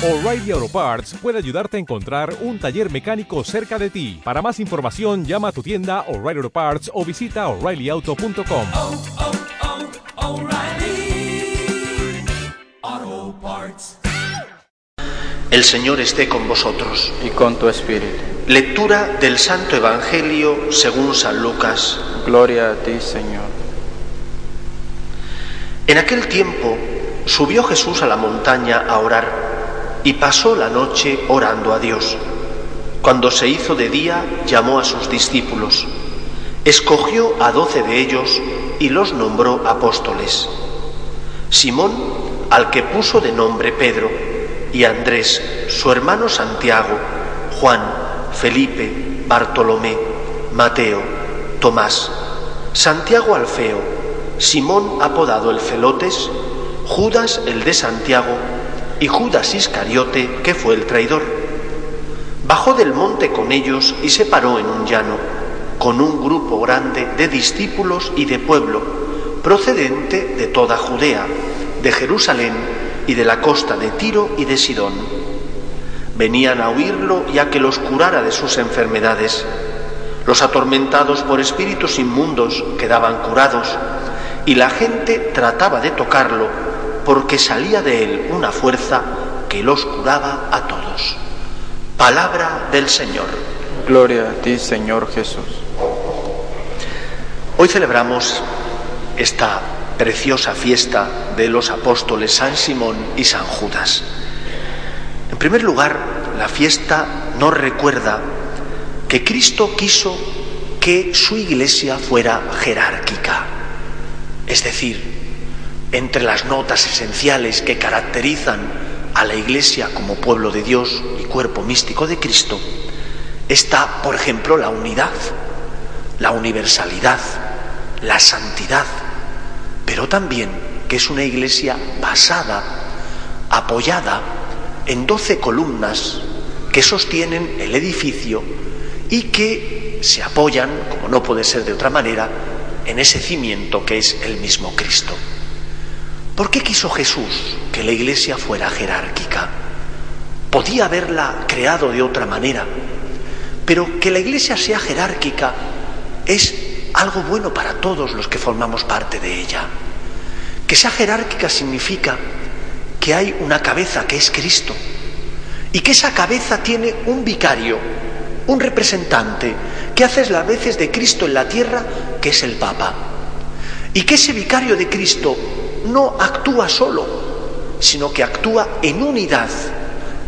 O'Reilly Auto Parts puede ayudarte a encontrar un taller mecánico cerca de ti. Para más información, llama a tu tienda O'Reilly Auto Parts o visita oreillyauto.com. oh, oh, Parts. El Señor esté con vosotros. y con tu espíritu. Lectura del Santo Evangelio según San Lucas. Gloria a ti, Señor. En aquel tiempo subió Jesús a la montaña a orar y pasó la noche orando a Dios. Cuando se hizo de día, llamó a sus discípulos. Escogió a doce de ellos y los nombró apóstoles. Simón, al que puso de nombre Pedro, y Andrés, su hermano Santiago, Juan, Felipe, Bartolomé, Mateo, Tomás, Santiago Alfeo, Simón apodado el Celotes, Judas el de Santiago y Judas Iscariote, que fue el traidor. Bajó del monte con ellos y se paró en un llano, con un grupo grande de discípulos y de pueblo, procedente de toda Judea, de Jerusalén y de la costa de Tiro y de Sidón. Venían a oírlo y a que los curara de sus enfermedades. Los atormentados por espíritus inmundos quedaban curados y la gente trataba de tocarlo porque salía de él una fuerza que los curaba a todos. Palabra del Señor. Gloria a ti, Señor Jesús. Hoy celebramos esta preciosa fiesta de los apóstoles San Simón y San Judas. En primer lugar, la fiesta nos recuerda que Cristo quiso que su iglesia fuera jerárquica, es decir, entre las notas esenciales que caracterizan a la iglesia como pueblo de Dios y cuerpo místico de Cristo, está, por ejemplo, la unidad, la universalidad, la santidad, pero también que es una iglesia basada, apoyada en doce columnas que sostienen el edificio y que se apoyan, como no puede ser de otra manera, en ese cimiento que es el mismo Cristo. ¿Por qué quiso Jesús que la iglesia fuera jerárquica? Podía haberla creado de otra manera, pero que la iglesia sea jerárquica es algo bueno para todos los que formamos parte de ella. Que sea jerárquica significa que hay una cabeza que es Cristo y que esa cabeza tiene un vicario, un representante que hace las veces de Cristo en la tierra, que es el Papa. Y que ese vicario de Cristo no actúa solo, sino que actúa en unidad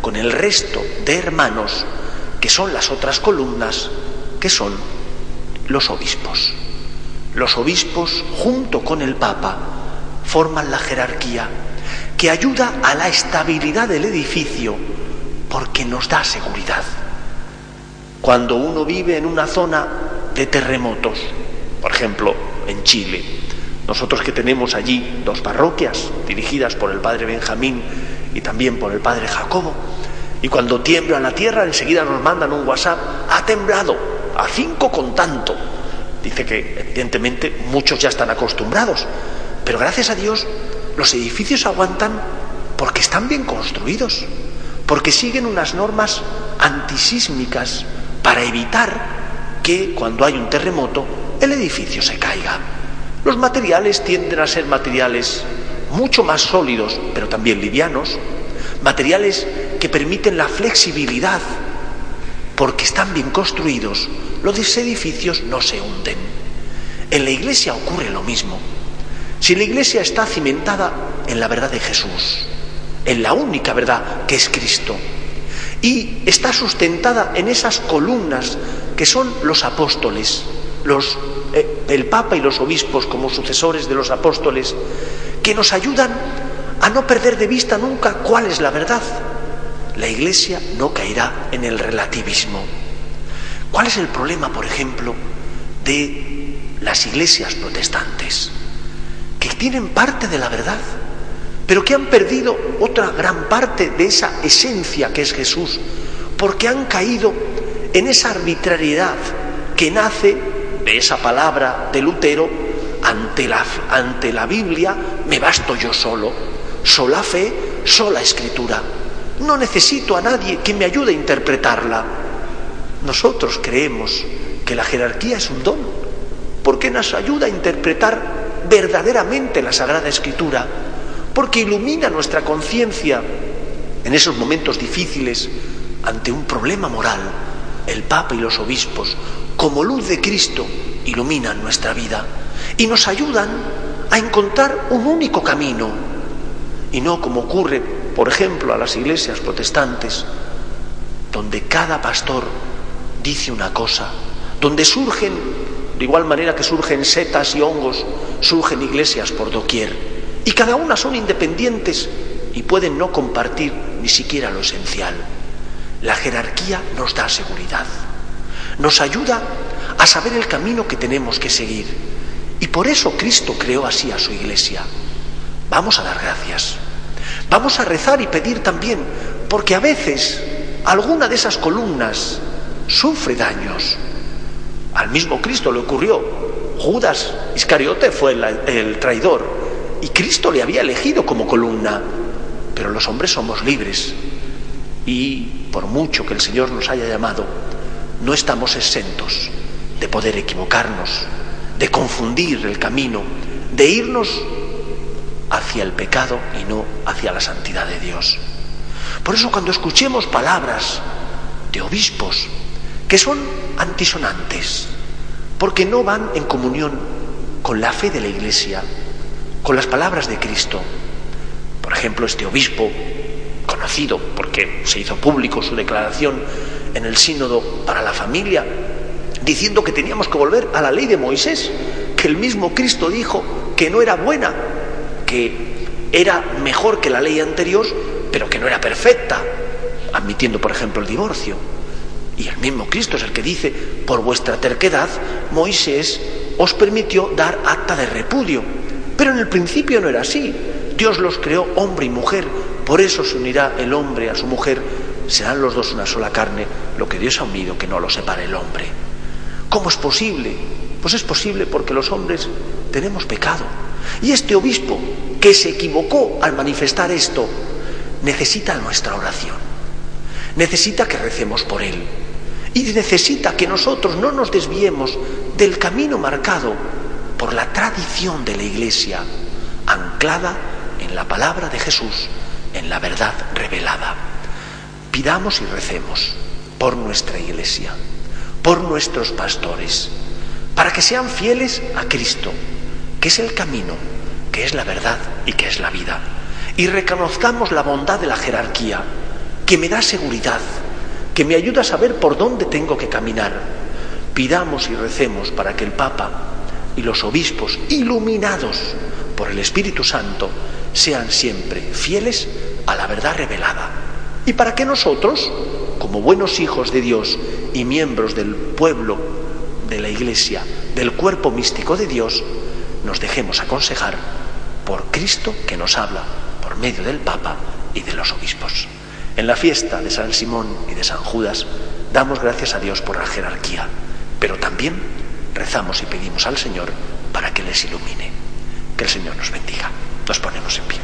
con el resto de hermanos que son las otras columnas, que son los obispos. Los obispos, junto con el Papa, forman la jerarquía que ayuda a la estabilidad del edificio porque nos da seguridad. Cuando uno vive en una zona de terremotos, por ejemplo, en Chile, nosotros que tenemos allí dos parroquias dirigidas por el padre Benjamín y también por el padre Jacobo, y cuando tiembla la tierra enseguida nos mandan un WhatsApp, ha temblado, a cinco con tanto. Dice que evidentemente muchos ya están acostumbrados, pero gracias a Dios los edificios aguantan porque están bien construidos, porque siguen unas normas antisísmicas para evitar que cuando hay un terremoto el edificio se caiga. Los materiales tienden a ser materiales mucho más sólidos, pero también livianos, materiales que permiten la flexibilidad, porque están bien construidos, los edificios no se hunden. En la iglesia ocurre lo mismo. Si la iglesia está cimentada en la verdad de Jesús, en la única verdad que es Cristo, y está sustentada en esas columnas que son los apóstoles, eh, el Papa y los obispos como sucesores de los apóstoles, que nos ayudan a no perder de vista nunca cuál es la verdad. La Iglesia no caerá en el relativismo. ¿Cuál es el problema, por ejemplo, de las iglesias protestantes? Que tienen parte de la verdad, pero que han perdido otra gran parte de esa esencia que es Jesús, porque han caído en esa arbitrariedad que nace de esa palabra de Lutero, ante la, ante la Biblia me basto yo solo, sola fe, sola escritura. No necesito a nadie que me ayude a interpretarla. Nosotros creemos que la jerarquía es un don, porque nos ayuda a interpretar verdaderamente la Sagrada Escritura, porque ilumina nuestra conciencia en esos momentos difíciles ante un problema moral. El Papa y los obispos, como luz de Cristo, iluminan nuestra vida y nos ayudan a encontrar un único camino. Y no como ocurre, por ejemplo, a las iglesias protestantes, donde cada pastor dice una cosa, donde surgen, de igual manera que surgen setas y hongos, surgen iglesias por doquier, y cada una son independientes y pueden no compartir ni siquiera lo esencial. La jerarquía nos da seguridad, nos ayuda a saber el camino que tenemos que seguir. Y por eso Cristo creó así a su iglesia. Vamos a dar gracias. Vamos a rezar y pedir también, porque a veces alguna de esas columnas sufre daños. Al mismo Cristo le ocurrió. Judas Iscariote fue el, el traidor y Cristo le había elegido como columna. Pero los hombres somos libres y por mucho que el Señor nos haya llamado, no estamos exentos de poder equivocarnos, de confundir el camino, de irnos hacia el pecado y no hacia la santidad de Dios. Por eso cuando escuchemos palabras de obispos que son antisonantes, porque no van en comunión con la fe de la Iglesia, con las palabras de Cristo, por ejemplo, este obispo conocido porque se hizo público su declaración en el sínodo para la familia, diciendo que teníamos que volver a la ley de Moisés, que el mismo Cristo dijo que no era buena, que era mejor que la ley anterior, pero que no era perfecta, admitiendo, por ejemplo, el divorcio. Y el mismo Cristo es el que dice, por vuestra terquedad, Moisés os permitió dar acta de repudio. Pero en el principio no era así. Dios los creó hombre y mujer, por eso se unirá el hombre a su mujer, serán los dos una sola carne, lo que Dios ha unido, que no lo separe el hombre. ¿Cómo es posible? Pues es posible porque los hombres tenemos pecado. Y este obispo, que se equivocó al manifestar esto, necesita nuestra oración. Necesita que recemos por él. Y necesita que nosotros no nos desviemos del camino marcado por la tradición de la Iglesia, anclada en la palabra de Jesús, en la verdad revelada. Pidamos y recemos por nuestra Iglesia, por nuestros pastores, para que sean fieles a Cristo, que es el camino, que es la verdad y que es la vida. Y reconozcamos la bondad de la jerarquía, que me da seguridad, que me ayuda a saber por dónde tengo que caminar. Pidamos y recemos para que el Papa y los obispos, iluminados por el Espíritu Santo, sean siempre fieles a la verdad revelada. Y para que nosotros, como buenos hijos de Dios y miembros del pueblo de la Iglesia, del cuerpo místico de Dios, nos dejemos aconsejar por Cristo que nos habla por medio del Papa y de los obispos. En la fiesta de San Simón y de San Judas damos gracias a Dios por la jerarquía, pero también rezamos y pedimos al Señor para que les ilumine. Que el Señor nos bendiga. Nos ponemos en pie.